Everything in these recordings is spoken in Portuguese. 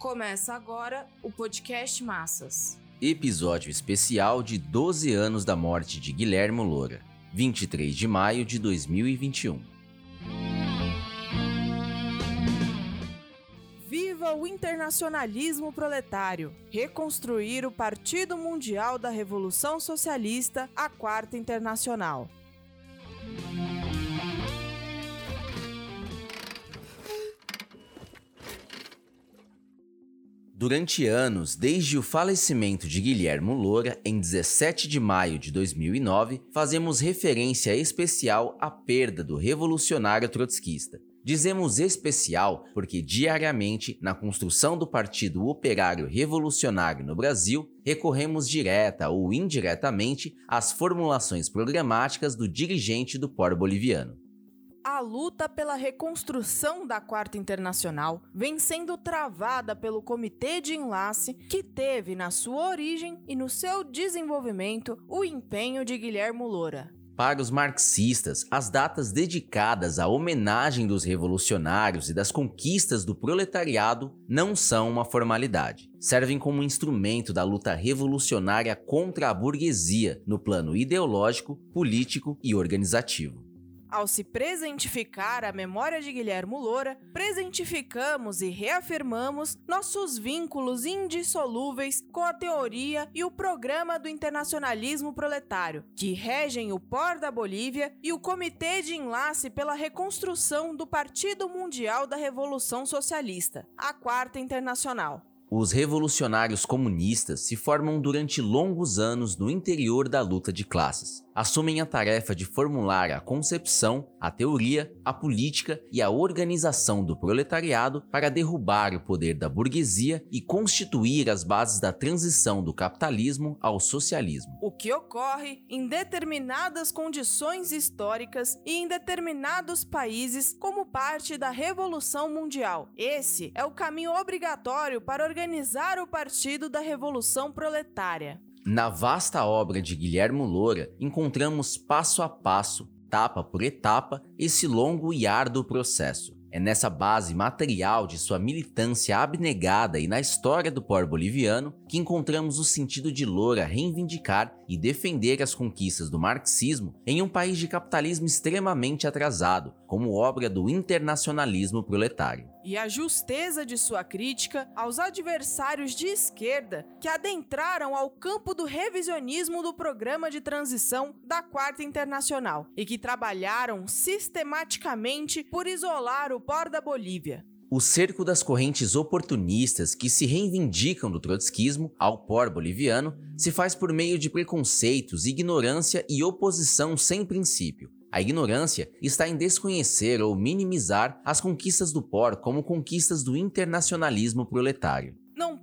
Começa agora o podcast Massas. Episódio especial de 12 anos da morte de Guilherme Loura, 23 de maio de 2021. Viva o internacionalismo proletário! Reconstruir o Partido Mundial da Revolução Socialista, a Quarta Internacional. Durante anos, desde o falecimento de Guilherme Loura em 17 de maio de 2009, fazemos referência especial à perda do revolucionário trotskista. Dizemos especial porque diariamente, na construção do Partido Operário Revolucionário no Brasil, recorremos direta ou indiretamente às formulações programáticas do dirigente do POR boliviano a luta pela reconstrução da Quarta Internacional vem sendo travada pelo Comitê de Enlace, que teve na sua origem e no seu desenvolvimento o empenho de Guilherme Loura. Para os marxistas, as datas dedicadas à homenagem dos revolucionários e das conquistas do proletariado não são uma formalidade. Servem como instrumento da luta revolucionária contra a burguesia no plano ideológico, político e organizativo. Ao se presentificar a memória de Guilhermo Loura, presentificamos e reafirmamos nossos vínculos indissolúveis com a teoria e o programa do internacionalismo proletário, que regem o POR da Bolívia e o Comitê de Enlace pela Reconstrução do Partido Mundial da Revolução Socialista, a Quarta Internacional. Os revolucionários comunistas se formam durante longos anos no interior da luta de classes assumem a tarefa de formular a concepção, a teoria, a política e a organização do proletariado para derrubar o poder da burguesia e constituir as bases da transição do capitalismo ao socialismo. O que ocorre em determinadas condições históricas e em determinados países como parte da Revolução Mundial. Esse é o caminho obrigatório para organizar o Partido da Revolução Proletária. Na vasta obra de Guilherme Loura, encontramos passo a passo, etapa por etapa, esse longo e árduo processo. É nessa base material de sua militância abnegada e na história do pó boliviano que encontramos o sentido de Loura reivindicar e defender as conquistas do marxismo em um país de capitalismo extremamente atrasado, como obra do internacionalismo proletário e a justeza de sua crítica aos adversários de esquerda que adentraram ao campo do revisionismo do programa de transição da Quarta Internacional e que trabalharam sistematicamente por isolar o pó da Bolívia. O cerco das correntes oportunistas que se reivindicam do trotskismo ao pó boliviano se faz por meio de preconceitos, ignorância e oposição sem princípio a ignorância está em desconhecer ou minimizar as conquistas do POR como conquistas do internacionalismo proletário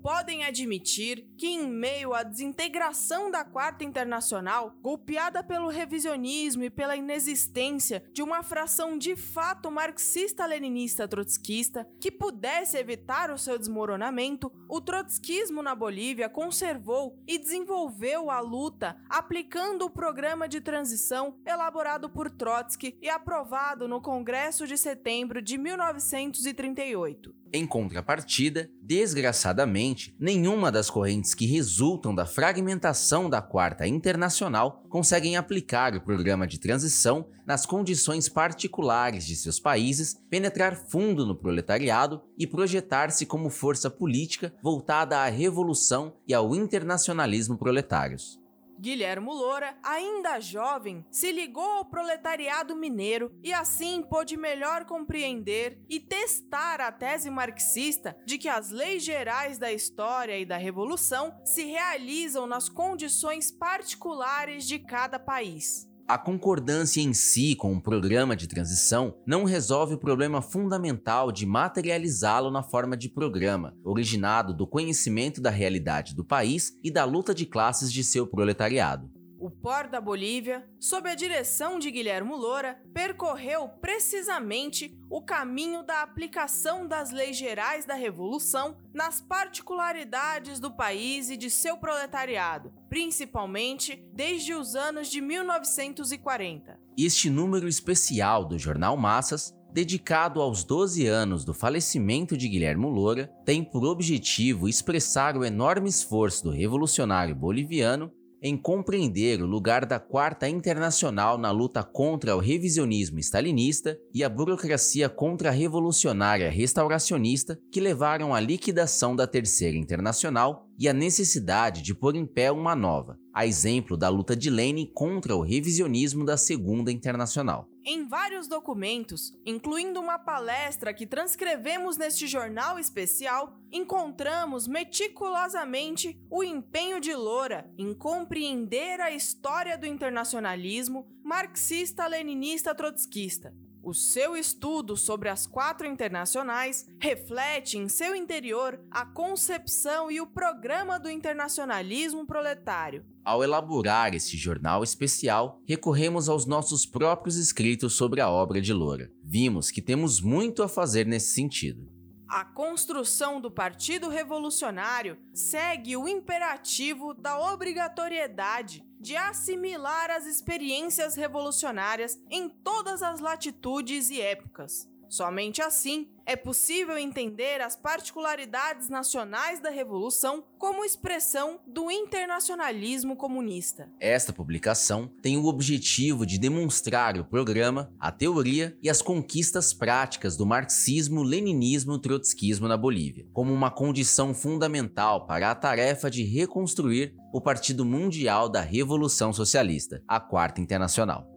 podem admitir que, em meio à desintegração da Quarta Internacional, golpeada pelo revisionismo e pela inexistência de uma fração de fato marxista-leninista trotskista que pudesse evitar o seu desmoronamento, o trotskismo na Bolívia conservou e desenvolveu a luta aplicando o programa de transição elaborado por Trotsky e aprovado no Congresso de Setembro de 1938. Em contrapartida, desgraçadamente, nenhuma das correntes que resultam da fragmentação da Quarta Internacional conseguem aplicar o programa de transição nas condições particulares de seus países, penetrar fundo no proletariado e projetar-se como força política voltada à revolução e ao internacionalismo proletários. Guilhermo Loura, ainda jovem, se ligou ao proletariado mineiro e assim pôde melhor compreender e testar a tese marxista de que as leis gerais da história e da revolução se realizam nas condições particulares de cada país. A concordância em si com o programa de transição não resolve o problema fundamental de materializá-lo na forma de programa, originado do conhecimento da realidade do país e da luta de classes de seu proletariado. O POR da Bolívia, sob a direção de Guilherme Loura, percorreu precisamente o caminho da aplicação das leis gerais da Revolução nas particularidades do país e de seu proletariado, principalmente desde os anos de 1940. Este número especial do jornal Massas dedicado aos 12 anos do falecimento de Guilherme Loura, tem por objetivo expressar o enorme esforço do revolucionário boliviano em compreender o lugar da Quarta Internacional na luta contra o revisionismo stalinista e a burocracia contra-revolucionária restauracionista que levaram à liquidação da Terceira Internacional e a necessidade de pôr em pé uma nova, a exemplo da luta de Lenin contra o revisionismo da Segunda Internacional. Em vários documentos, incluindo uma palestra que transcrevemos neste jornal especial, encontramos meticulosamente o empenho de Loura em compreender a história do internacionalismo marxista-leninista trotskista o seu estudo sobre as quatro internacionais reflete em seu interior a concepção e o programa do internacionalismo proletário. Ao elaborar esse jornal especial, recorremos aos nossos próprios escritos sobre a obra de Loura. Vimos que temos muito a fazer nesse sentido. A construção do Partido Revolucionário segue o imperativo da obrigatoriedade de assimilar as experiências revolucionárias em todas as latitudes e épocas. Somente assim é possível entender as particularidades nacionais da Revolução como expressão do internacionalismo comunista. Esta publicação tem o objetivo de demonstrar o programa, a teoria e as conquistas práticas do marxismo-leninismo-trotskismo na Bolívia, como uma condição fundamental para a tarefa de reconstruir o Partido Mundial da Revolução Socialista, a Quarta Internacional.